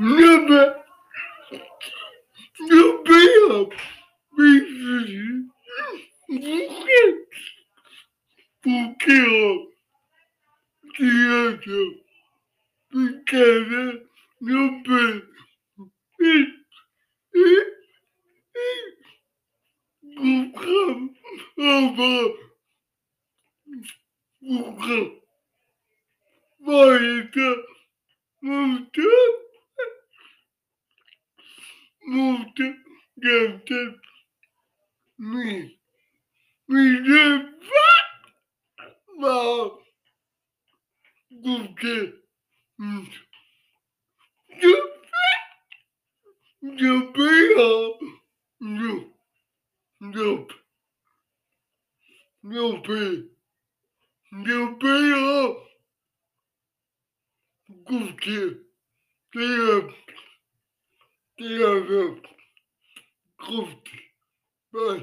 Nubbe. Nubbe ja. Bitte. Buke. Buke ja. Teater. Bukere. Nubbe. Buke. Aber. Buke. Weiter. Mutter. Mutter. Mutter. Me. Me the Ma. Buke. The bear. No. Nope. Nope. The bear. Buke. Der. Dialog ruft was.